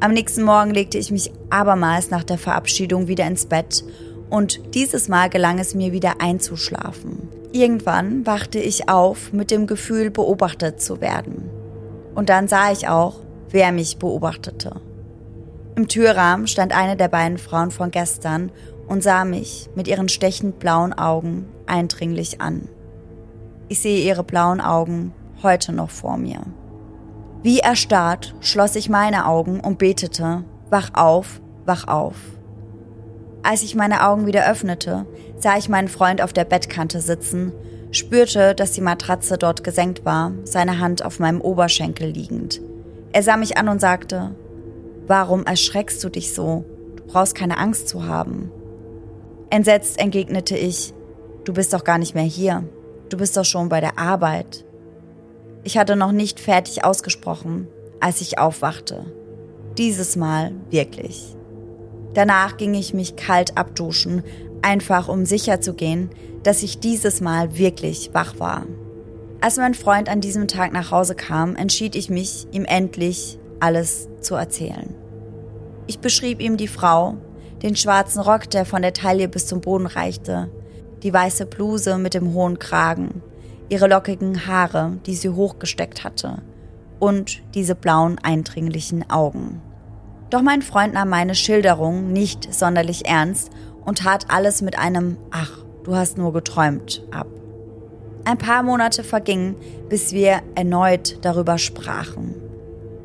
Am nächsten Morgen legte ich mich abermals nach der Verabschiedung wieder ins Bett und dieses Mal gelang es mir wieder einzuschlafen. Irgendwann wachte ich auf mit dem Gefühl, beobachtet zu werden. Und dann sah ich auch, wer mich beobachtete. Im Türrahmen stand eine der beiden Frauen von gestern und sah mich mit ihren stechend blauen Augen eindringlich an. Ich sehe ihre blauen Augen heute noch vor mir. Wie erstarrt schloss ich meine Augen und betete, wach auf, wach auf. Als ich meine Augen wieder öffnete, sah ich meinen Freund auf der Bettkante sitzen, spürte, dass die Matratze dort gesenkt war, seine Hand auf meinem Oberschenkel liegend. Er sah mich an und sagte, Warum erschreckst du dich so? Du brauchst keine Angst zu haben. Entsetzt entgegnete ich, Du bist doch gar nicht mehr hier. Du bist doch schon bei der Arbeit. Ich hatte noch nicht fertig ausgesprochen, als ich aufwachte. Dieses Mal wirklich. Danach ging ich mich kalt abduschen, einfach um sicher zu gehen, dass ich dieses Mal wirklich wach war. Als mein Freund an diesem Tag nach Hause kam, entschied ich mich, ihm endlich alles zu erzählen. Ich beschrieb ihm die Frau, den schwarzen Rock, der von der Taille bis zum Boden reichte, die weiße Bluse mit dem hohen Kragen, ihre lockigen Haare, die sie hochgesteckt hatte, und diese blauen, eindringlichen Augen. Doch mein Freund nahm meine Schilderung nicht sonderlich ernst und tat alles mit einem Ach, du hast nur geträumt ab. Ein paar Monate vergingen, bis wir erneut darüber sprachen.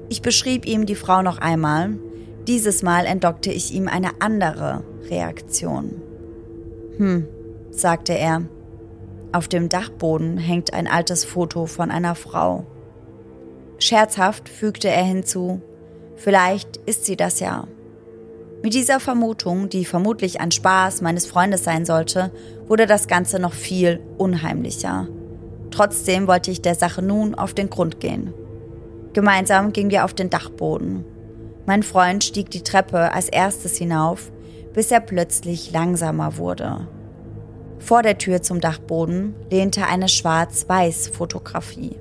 Ich beschrieb ihm die Frau noch einmal, dieses Mal entlockte ich ihm eine andere Reaktion. Hm, sagte er. Auf dem Dachboden hängt ein altes Foto von einer Frau. Scherzhaft fügte er hinzu, vielleicht ist sie das ja. Mit dieser Vermutung, die vermutlich ein Spaß meines Freundes sein sollte, wurde das Ganze noch viel unheimlicher. Trotzdem wollte ich der Sache nun auf den Grund gehen. Gemeinsam gingen wir auf den Dachboden. Mein Freund stieg die Treppe als erstes hinauf, bis er plötzlich langsamer wurde. Vor der Tür zum Dachboden lehnte eine Schwarz-Weiß-Fotografie.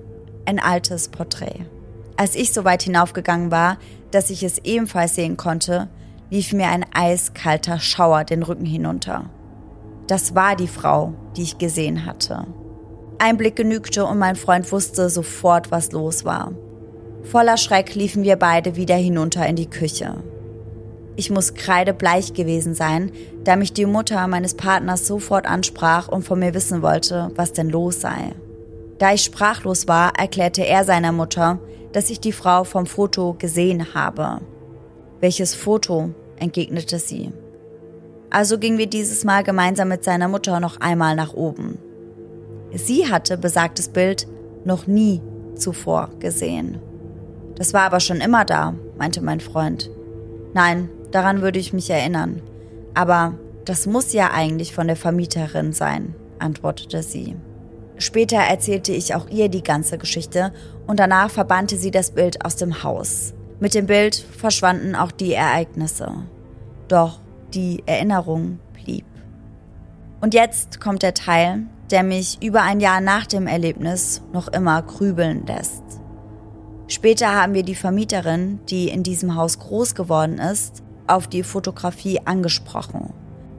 Ein altes Porträt. Als ich so weit hinaufgegangen war, dass ich es ebenfalls sehen konnte, lief mir ein eiskalter Schauer den Rücken hinunter. Das war die Frau, die ich gesehen hatte. Ein Blick genügte und mein Freund wusste sofort, was los war. Voller Schreck liefen wir beide wieder hinunter in die Küche. Ich muss kreidebleich gewesen sein, da mich die Mutter meines Partners sofort ansprach und von mir wissen wollte, was denn los sei. Da ich sprachlos war, erklärte er seiner Mutter, dass ich die Frau vom Foto gesehen habe. Welches Foto? entgegnete sie. Also gingen wir dieses Mal gemeinsam mit seiner Mutter noch einmal nach oben. Sie hatte besagtes Bild noch nie zuvor gesehen. Das war aber schon immer da, meinte mein Freund. Nein, daran würde ich mich erinnern. Aber das muss ja eigentlich von der Vermieterin sein, antwortete sie. Später erzählte ich auch ihr die ganze Geschichte und danach verbannte sie das Bild aus dem Haus. Mit dem Bild verschwanden auch die Ereignisse. Doch die Erinnerung blieb. Und jetzt kommt der Teil, der mich über ein Jahr nach dem Erlebnis noch immer grübeln lässt. Später haben wir die Vermieterin, die in diesem Haus groß geworden ist, auf die Fotografie angesprochen.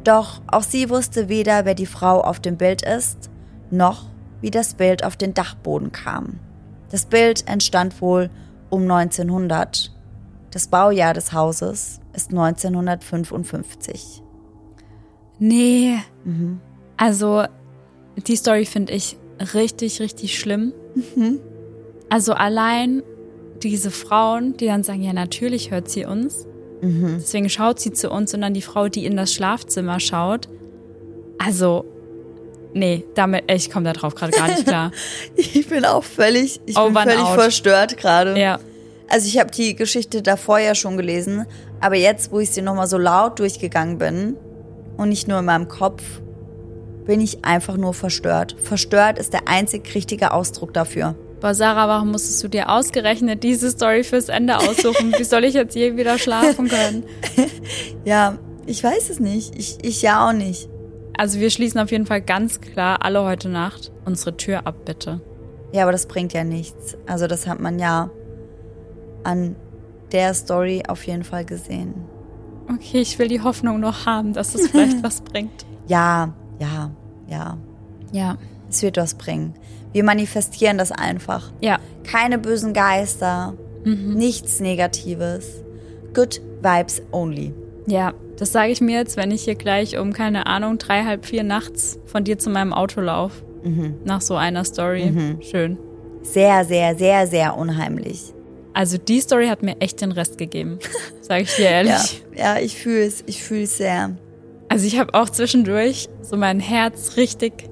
Doch auch sie wusste weder, wer die Frau auf dem Bild ist, noch wie das Bild auf den Dachboden kam. Das Bild entstand wohl um 1900. Das Baujahr des Hauses ist 1955. Nee. Mhm. Also, die Story finde ich richtig, richtig schlimm. Mhm. Also allein diese Frauen, die dann sagen, ja, natürlich hört sie uns. Mhm. Deswegen schaut sie zu uns und dann die Frau, die in das Schlafzimmer schaut. Also, nee, damit, ich komme da drauf gerade gar nicht klar. [laughs] ich bin auch völlig, ich oh, bin völlig out. verstört gerade. Ja. Also ich habe die Geschichte davor ja schon gelesen, aber jetzt, wo ich sie nochmal so laut durchgegangen bin und nicht nur in meinem Kopf, bin ich einfach nur verstört. Verstört ist der einzig richtige Ausdruck dafür. Boah, Sarah, warum musstest du dir ausgerechnet diese Story fürs Ende aussuchen? Wie soll ich jetzt je wieder schlafen können? [laughs] ja, ich weiß es nicht. Ich, ich ja auch nicht. Also wir schließen auf jeden Fall ganz klar alle heute Nacht unsere Tür ab, bitte. Ja, aber das bringt ja nichts. Also das hat man ja an der Story auf jeden Fall gesehen. Okay, ich will die Hoffnung noch haben, dass es vielleicht [laughs] was bringt. Ja, ja, ja. Ja. Es wird was bringen. Wir manifestieren das einfach. Ja. Keine bösen Geister, mhm. nichts Negatives. Good Vibes only. Ja, das sage ich mir jetzt, wenn ich hier gleich um, keine Ahnung, drei, halb vier nachts von dir zu meinem Auto laufe. Mhm. Nach so einer Story. Mhm. Schön. Sehr, sehr, sehr, sehr unheimlich. Also die Story hat mir echt den Rest gegeben, [laughs] sage ich dir ehrlich. ja, ja, ich fühle es, ich fühle es sehr. Also ich habe auch zwischendurch so mein Herz richtig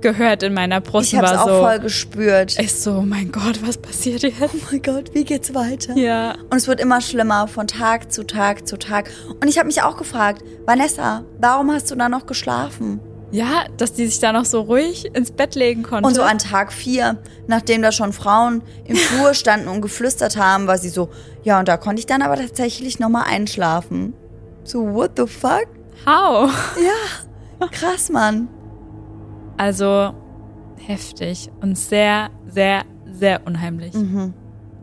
gehört in meiner Brust. Ich habe es auch so, voll gespürt. Ich so, mein Gott, was passiert jetzt? Oh mein Gott, wie geht's weiter? Ja. Und es wird immer schlimmer von Tag zu Tag zu Tag. Und ich habe mich auch gefragt, Vanessa, warum hast du da noch geschlafen? Ja, dass die sich da noch so ruhig ins Bett legen konnte. Und so an Tag vier, nachdem da schon Frauen im [laughs] Flur standen und geflüstert haben, war sie so, ja, und da konnte ich dann aber tatsächlich nochmal einschlafen. So, what the fuck? How? Ja, krass, Mann. Also heftig und sehr, sehr, sehr unheimlich. Mhm.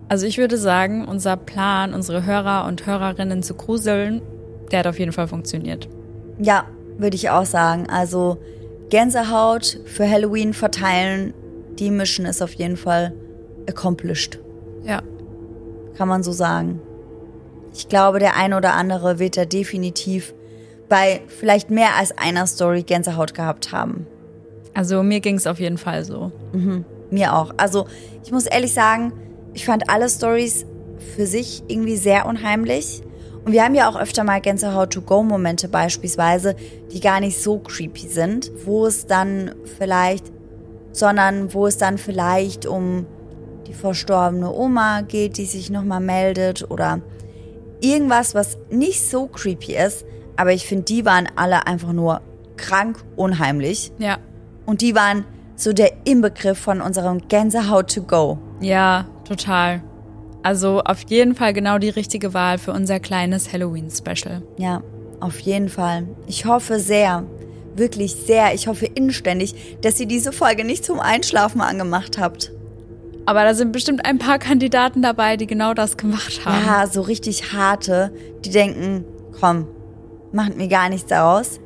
Also ich würde sagen, unser Plan, unsere Hörer und Hörerinnen zu gruseln, der hat auf jeden Fall funktioniert. Ja, würde ich auch sagen. Also Gänsehaut für Halloween verteilen, die Mission ist auf jeden Fall accomplished. Ja. Kann man so sagen. Ich glaube, der ein oder andere wird da definitiv bei vielleicht mehr als einer Story Gänsehaut gehabt haben. Also mir ging es auf jeden Fall so. Mhm. Mir auch. Also ich muss ehrlich sagen, ich fand alle Stories für sich irgendwie sehr unheimlich. Und wir haben ja auch öfter mal Gänsehaut-to-go-Momente beispielsweise, die gar nicht so creepy sind, wo es dann vielleicht, sondern wo es dann vielleicht um die verstorbene Oma geht, die sich nochmal meldet oder irgendwas, was nicht so creepy ist. Aber ich finde, die waren alle einfach nur krank unheimlich. Ja. Und die waren so der Inbegriff von unserem Gänsehaut to go. Ja, total. Also auf jeden Fall genau die richtige Wahl für unser kleines Halloween-Special. Ja, auf jeden Fall. Ich hoffe sehr, wirklich sehr, ich hoffe inständig, dass ihr diese Folge nicht zum Einschlafen angemacht habt. Aber da sind bestimmt ein paar Kandidaten dabei, die genau das gemacht haben. Ja, so richtig harte, die denken, komm, macht mir gar nichts aus.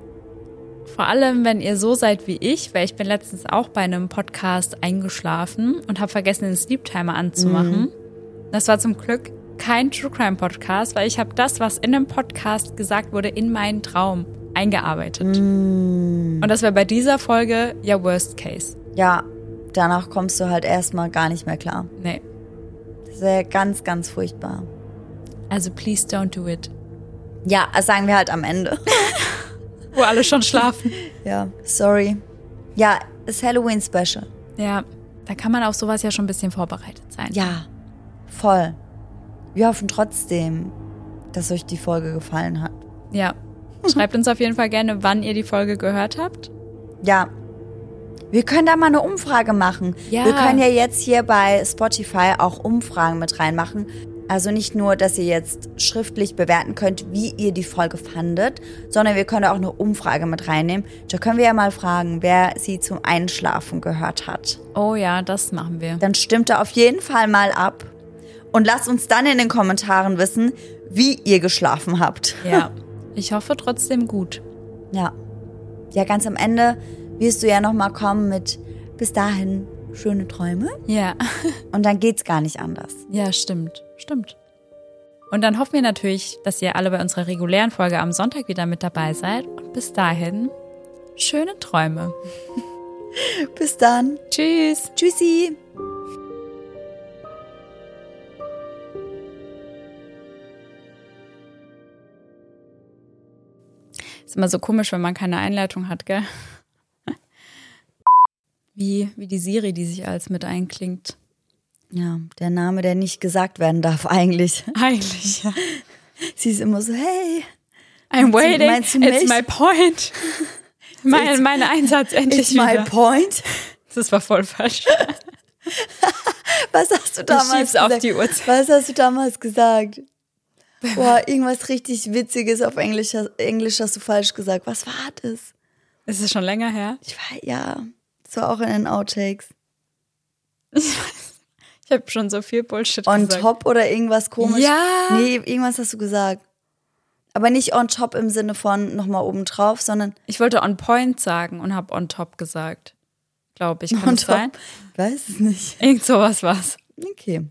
Vor allem, wenn ihr so seid wie ich, weil ich bin letztens auch bei einem Podcast eingeschlafen und habe vergessen, den Sleep Timer anzumachen. Mhm. Das war zum Glück kein True Crime Podcast, weil ich habe das, was in dem Podcast gesagt wurde, in meinen Traum eingearbeitet. Mm. Und das wäre bei dieser Folge ja Worst Case. Ja, danach kommst du halt erstmal gar nicht mehr klar. Nee. Das wäre ganz, ganz furchtbar. Also please don't do it. Ja, das sagen wir halt am Ende. [laughs] Wo alle schon schlafen. [laughs] ja, sorry. Ja, ist Halloween Special. Ja, da kann man auf sowas ja schon ein bisschen vorbereitet sein. Ja, voll. Wir hoffen trotzdem, dass euch die Folge gefallen hat. Ja. Schreibt uns auf jeden Fall gerne, wann ihr die Folge gehört habt. Ja. Wir können da mal eine Umfrage machen. Ja. Wir können ja jetzt hier bei Spotify auch Umfragen mit reinmachen. Also nicht nur, dass ihr jetzt schriftlich bewerten könnt, wie ihr die Folge fandet, sondern wir können auch eine Umfrage mit reinnehmen. Da können wir ja mal fragen, wer sie zum Einschlafen gehört hat. Oh ja, das machen wir. Dann stimmt da auf jeden Fall mal ab und lasst uns dann in den Kommentaren wissen, wie ihr geschlafen habt. Ja, [laughs] ich hoffe trotzdem gut. Ja. Ja, ganz am Ende wirst du ja noch mal kommen mit bis dahin schöne Träume Ja. [laughs] und dann geht's gar nicht anders. Ja, stimmt. Stimmt. Und dann hoffen wir natürlich, dass ihr alle bei unserer regulären Folge am Sonntag wieder mit dabei seid. Und bis dahin, schöne Träume. [laughs] Bis dann. Tschüss. Tschüssi. Ist immer so komisch, wenn man keine Einleitung hat, gell? Wie, wie die Siri, die sich als mit einklingt. Ja, der Name, der nicht gesagt werden darf eigentlich. Eigentlich, ja. [laughs] Sie ist immer so, hey, I'm Meinst du- waiting. meinst du It's my point. [laughs] Mein, mein Einsatz endlich it's my wieder. point. Das war voll falsch. [laughs] Was hast du damals schieb's auf gesagt? die Uhrzeit. Was hast du damals gesagt? Boah, irgendwas richtig Witziges auf Englisch, Englisch hast du falsch gesagt. Was war das? Ist es schon länger her? Ich war, ja, das war auch in den Outtakes. Ich habe schon so viel Bullshit On gesagt. top oder irgendwas komisch? Ja. Nee, irgendwas hast du gesagt. Aber nicht on top im Sinne von nochmal oben drauf, sondern Ich wollte on point sagen und habe on top gesagt. Glaube ich. Kann on das top. sein? Ich weiß es nicht. Irgend sowas war's. Okay.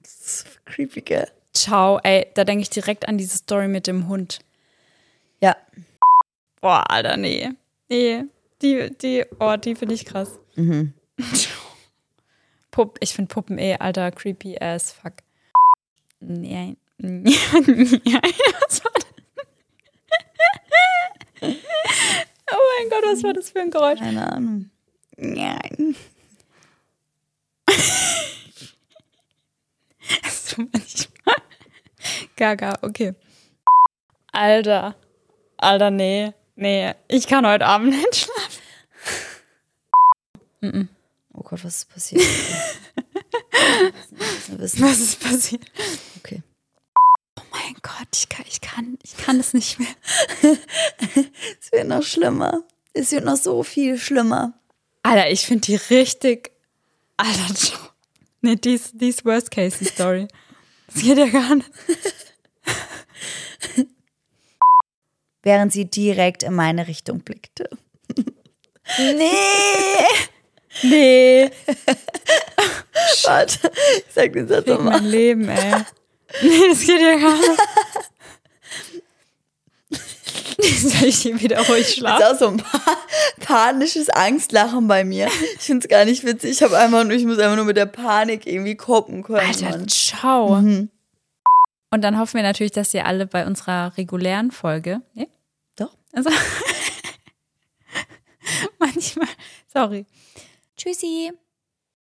Das ist creepy, gell? Ciao, ey, da denke ich direkt an diese Story mit dem Hund. Ja. Boah, Alter, nee. Nee. Die, die, oh, die finde ich krass. Mhm. [laughs] Pupp, ich finde Puppen eh, Alter, creepy as fuck. Nee. nee. Was [laughs] war das? Oh mein Gott, was war das für ein Geräusch? Keine Ahnung. Nein. [laughs] Das tut man nicht mal. Gaga, okay. Alter. Alter, nee. Nee. Ich kann heute Abend nicht schlafen. Oh Gott, was ist passiert? [laughs] wissen, wissen. Was ist passiert? Okay. Oh mein Gott, ich kann, ich kann, ich kann es nicht mehr. [laughs] Es wird noch schlimmer. Es wird noch so viel schlimmer. Alter, ich finde die richtig. Alter. [laughs] Nee, die ist, die ist Worst Case Story. Das geht ja gar nicht. Während sie direkt in meine Richtung blickte. Nee. Nee. [laughs] Warte, ich sag den Satz nochmal. mein Leben, ey. Nee, das geht ja gar nicht. [laughs] Soll ich hier wieder ruhig Das schlafen? ist auch so ein pa panisches Angstlachen bei mir. Ich find's gar nicht witzig. Ich habe einfach nur, ich muss einfach nur mit der Panik irgendwie kopen können. Alter, Mann. ciao. Und dann hoffen wir natürlich, dass ihr alle bei unserer regulären Folge. Nee? Doch. Also. [laughs] manchmal. Sorry. Tschüssi.